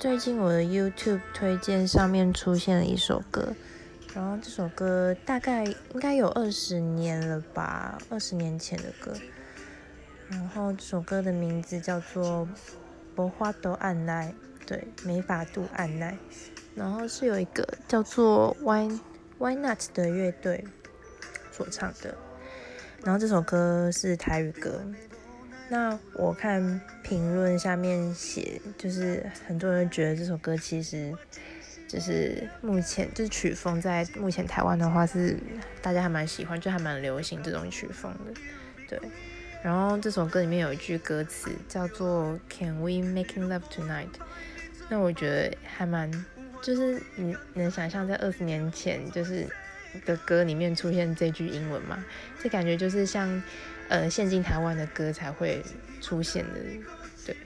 最近我的 YouTube 推荐上面出现了一首歌，然后这首歌大概应该有二十年了吧，二十年前的歌。然后这首歌的名字叫做《博花都按奈》，对，美法度按奈。然后是有一个叫做 Why Why Not 的乐队所唱的。然后这首歌是台语歌。那我看评论下面写，就是很多人觉得这首歌其实就是目前就是曲风在目前台湾的话是大家还蛮喜欢，就还蛮流行这种曲风的，对。然后这首歌里面有一句歌词叫做 "Can we making love tonight？" 那我觉得还蛮，就是你能想象在二十年前就是的歌里面出现这句英文嘛这感觉就是像呃现今台湾的歌才会出现的对。